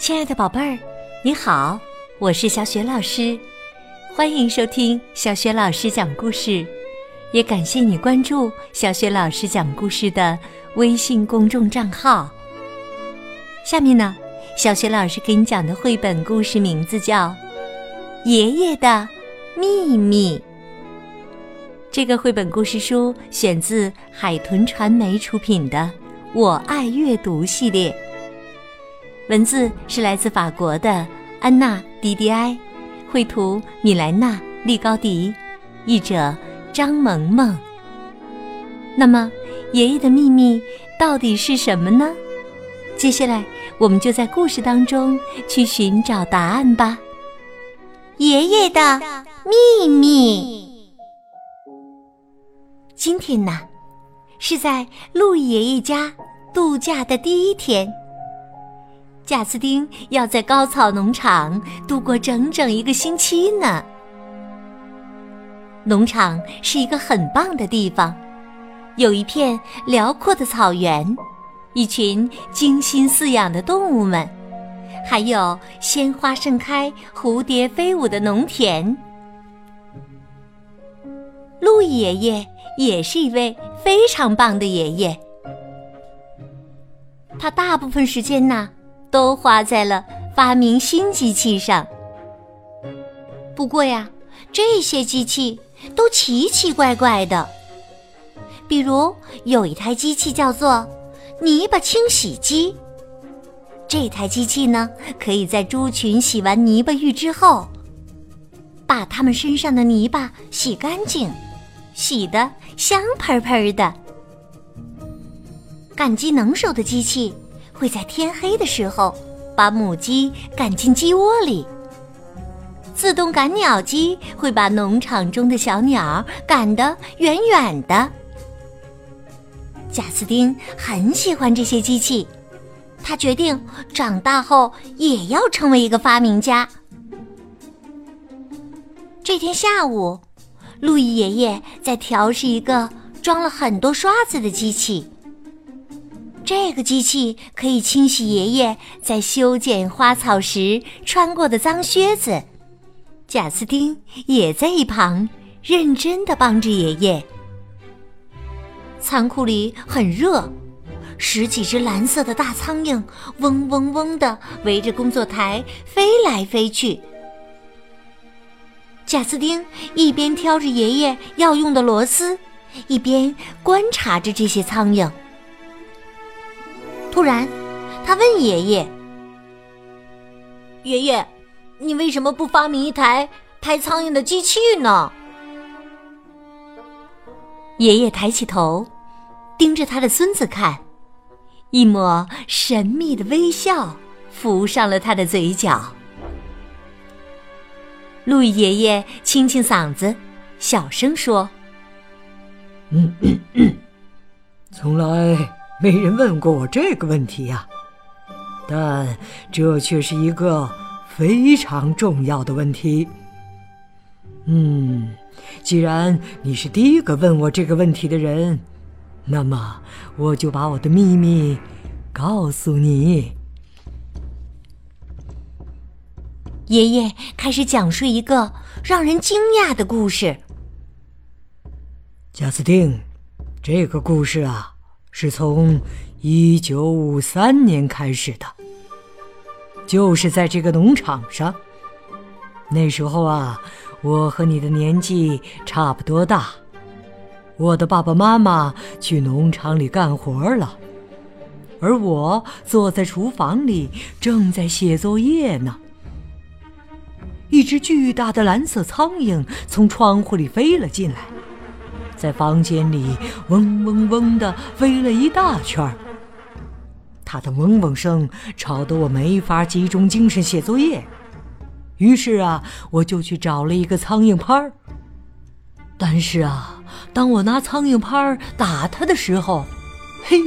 亲爱的宝贝儿，你好，我是小雪老师，欢迎收听小雪老师讲故事，也感谢你关注小雪老师讲故事的微信公众账号。下面呢，小雪老师给你讲的绘本故事名字叫《爷爷的秘密》。这个绘本故事书选自海豚传媒出品的《我爱阅读》系列。文字是来自法国的安娜·迪迪埃，绘图米莱娜·利高迪，译者张萌萌。那么，爷爷的秘密到底是什么呢？接下来，我们就在故事当中去寻找答案吧。爷爷的秘密。今天呢，是在路易爷爷家度假的第一天。贾斯汀要在高草农场度过整整一个星期呢。农场是一个很棒的地方，有一片辽阔的草原，一群精心饲养的动物们，还有鲜花盛开、蝴蝶飞舞的农田。鹿爷爷也是一位非常棒的爷爷，他大部分时间呢。都花在了发明新机器上。不过呀，这些机器都奇奇怪怪的。比如有一台机器叫做泥巴清洗机。这台机器呢，可以在猪群洗完泥巴浴之后，把它们身上的泥巴洗干净，洗得香喷喷的。赶鸡能手的机器。会在天黑的时候把母鸡赶进鸡窝里。自动赶鸟机会把农场中的小鸟赶得远远的。贾斯汀很喜欢这些机器，他决定长大后也要成为一个发明家。这天下午，路易爷爷在调试一个装了很多刷子的机器。这个机器可以清洗爷爷在修剪花草时穿过的脏靴子。贾斯汀也在一旁认真的帮着爷爷。仓库里很热，十几只蓝色的大苍蝇嗡嗡嗡的围着工作台飞来飞去。贾斯汀一边挑着爷爷要用的螺丝，一边观察着这些苍蝇。突然，他问爷爷：“爷爷，你为什么不发明一台拍苍蝇的机器呢？”爷爷抬起头，盯着他的孙子看，一抹神秘的微笑浮上了他的嘴角。路易爷爷清清嗓子，小声说：“嗯嗯嗯，从来。”没人问过我这个问题呀，但这却是一个非常重要的问题。嗯，既然你是第一个问我这个问题的人，那么我就把我的秘密告诉你。爷爷开始讲述一个让人惊讶的故事。贾斯汀，这个故事啊。是从一九五三年开始的，就是在这个农场上。那时候啊，我和你的年纪差不多大。我的爸爸妈妈去农场里干活了，而我坐在厨房里正在写作业呢。一只巨大的蓝色苍蝇从窗户里飞了进来。在房间里嗡嗡嗡的飞了一大圈儿，它的嗡嗡声吵得我没法集中精神写作业。于是啊，我就去找了一个苍蝇拍儿。但是啊，当我拿苍蝇拍儿打它的时候，嘿，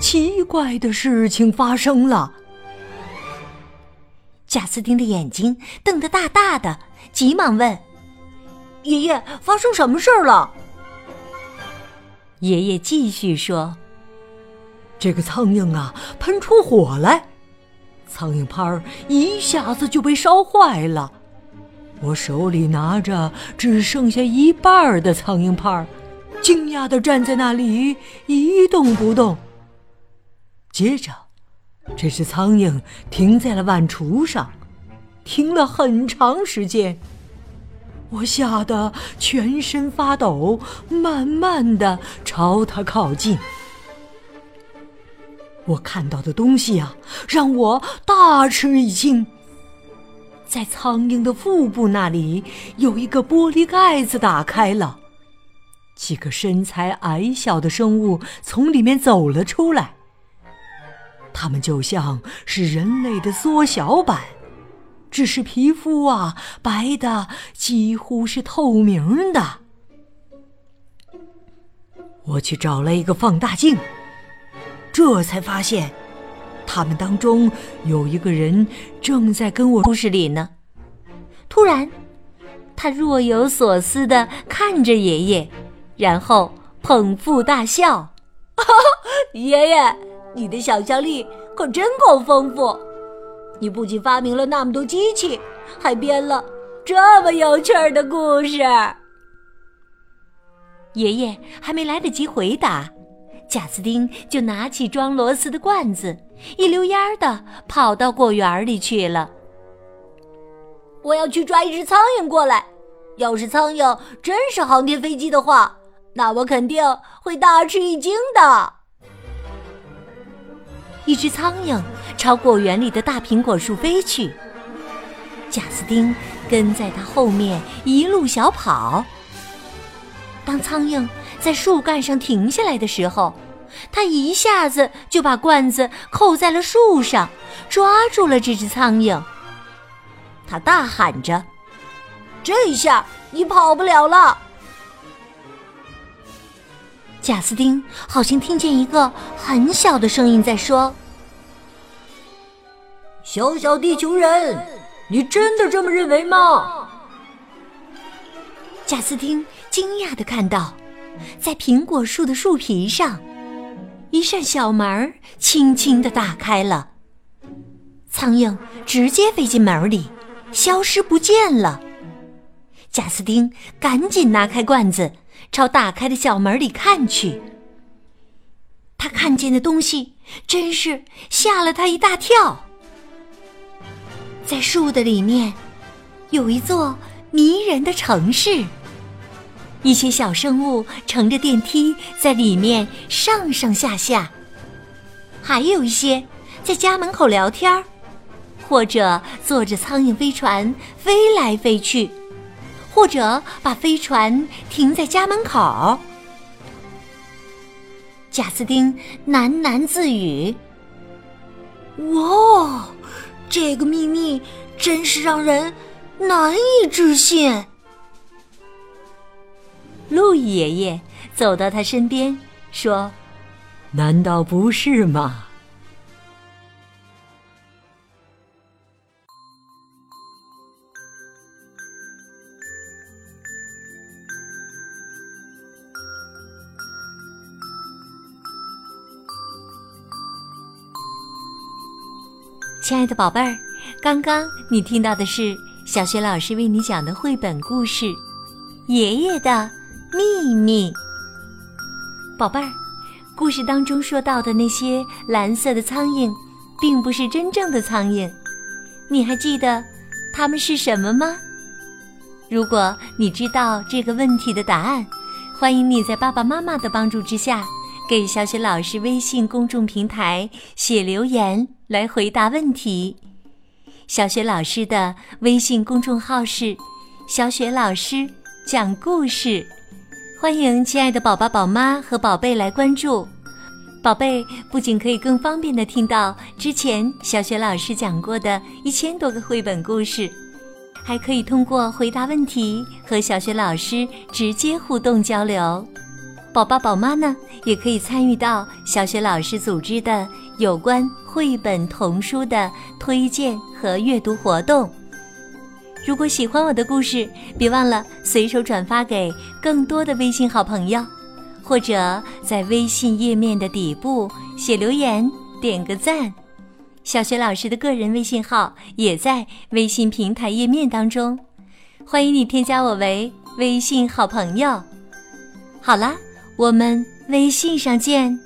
奇怪的事情发生了。贾斯汀的眼睛瞪得大大的，急忙问：“爷爷，发生什么事儿了？”爷爷继续说：“这个苍蝇啊，喷出火来，苍蝇拍儿一下子就被烧坏了。我手里拿着只剩下一半的苍蝇拍儿，惊讶地站在那里一动不动。接着，这只苍蝇停在了碗橱上，停了很长时间。我吓得全身发抖，慢慢的朝它靠近。我看到的东西啊，让我大吃一惊。在苍蝇的腹部那里，有一个玻璃盖子打开了，几个身材矮小的生物从里面走了出来。它们就像是人类的缩小版，只是皮肤啊白的几乎是透明的。我去找了一个放大镜。这才发现，他们当中有一个人正在跟我故事里呢。突然，他若有所思的看着爷爷，然后捧腹大笑：“爷爷，你的想象力可真够丰富！你不仅发明了那么多机器，还编了这么有趣儿的故事。”爷爷还没来得及回答。贾斯汀就拿起装螺丝的罐子，一溜烟儿的跑到果园里去了。我要去抓一只苍蝇过来。要是苍蝇真是航天飞机的话，那我肯定会大吃一惊的。一只苍蝇朝果园里的大苹果树飞去，贾斯汀跟在它后面一路小跑。当苍蝇。在树干上停下来的时候，他一下子就把罐子扣在了树上，抓住了这只苍蝇。他大喊着：“这下你跑不了了！”贾斯汀好像听见一个很小的声音在说：“小小地球人，你真的这么认为吗？”贾斯汀惊讶的看到。在苹果树的树皮上，一扇小门轻轻的打开了。苍蝇直接飞进门里，消失不见了。贾斯汀赶紧拿开罐子，朝打开的小门里看去。他看见的东西真是吓了他一大跳。在树的里面，有一座迷人的城市。一些小生物乘着电梯在里面上上下下，还有一些在家门口聊天或者坐着苍蝇飞船飞来飞去，或者把飞船停在家门口。贾斯汀喃喃自语：“哇，这个秘密真是让人难以置信。”路易爷爷走到他身边，说：“难道不是吗？”亲爱的宝贝儿，刚刚你听到的是小学老师为你讲的绘本故事《爷爷的》。秘密，宝贝儿，故事当中说到的那些蓝色的苍蝇，并不是真正的苍蝇，你还记得它们是什么吗？如果你知道这个问题的答案，欢迎你在爸爸妈妈的帮助之下，给小雪老师微信公众平台写留言来回答问题。小雪老师的微信公众号是“小雪老师讲故事”。欢迎亲爱的宝宝、宝妈和宝贝来关注，宝贝不仅可以更方便的听到之前小雪老师讲过的一千多个绘本故事，还可以通过回答问题和小雪老师直接互动交流。宝爸、宝妈呢，也可以参与到小雪老师组织的有关绘本童书的推荐和阅读活动。如果喜欢我的故事，别忘了随手转发给更多的微信好朋友，或者在微信页面的底部写留言，点个赞。小雪老师的个人微信号也在微信平台页面当中，欢迎你添加我为微信好朋友。好啦，我们微信上见。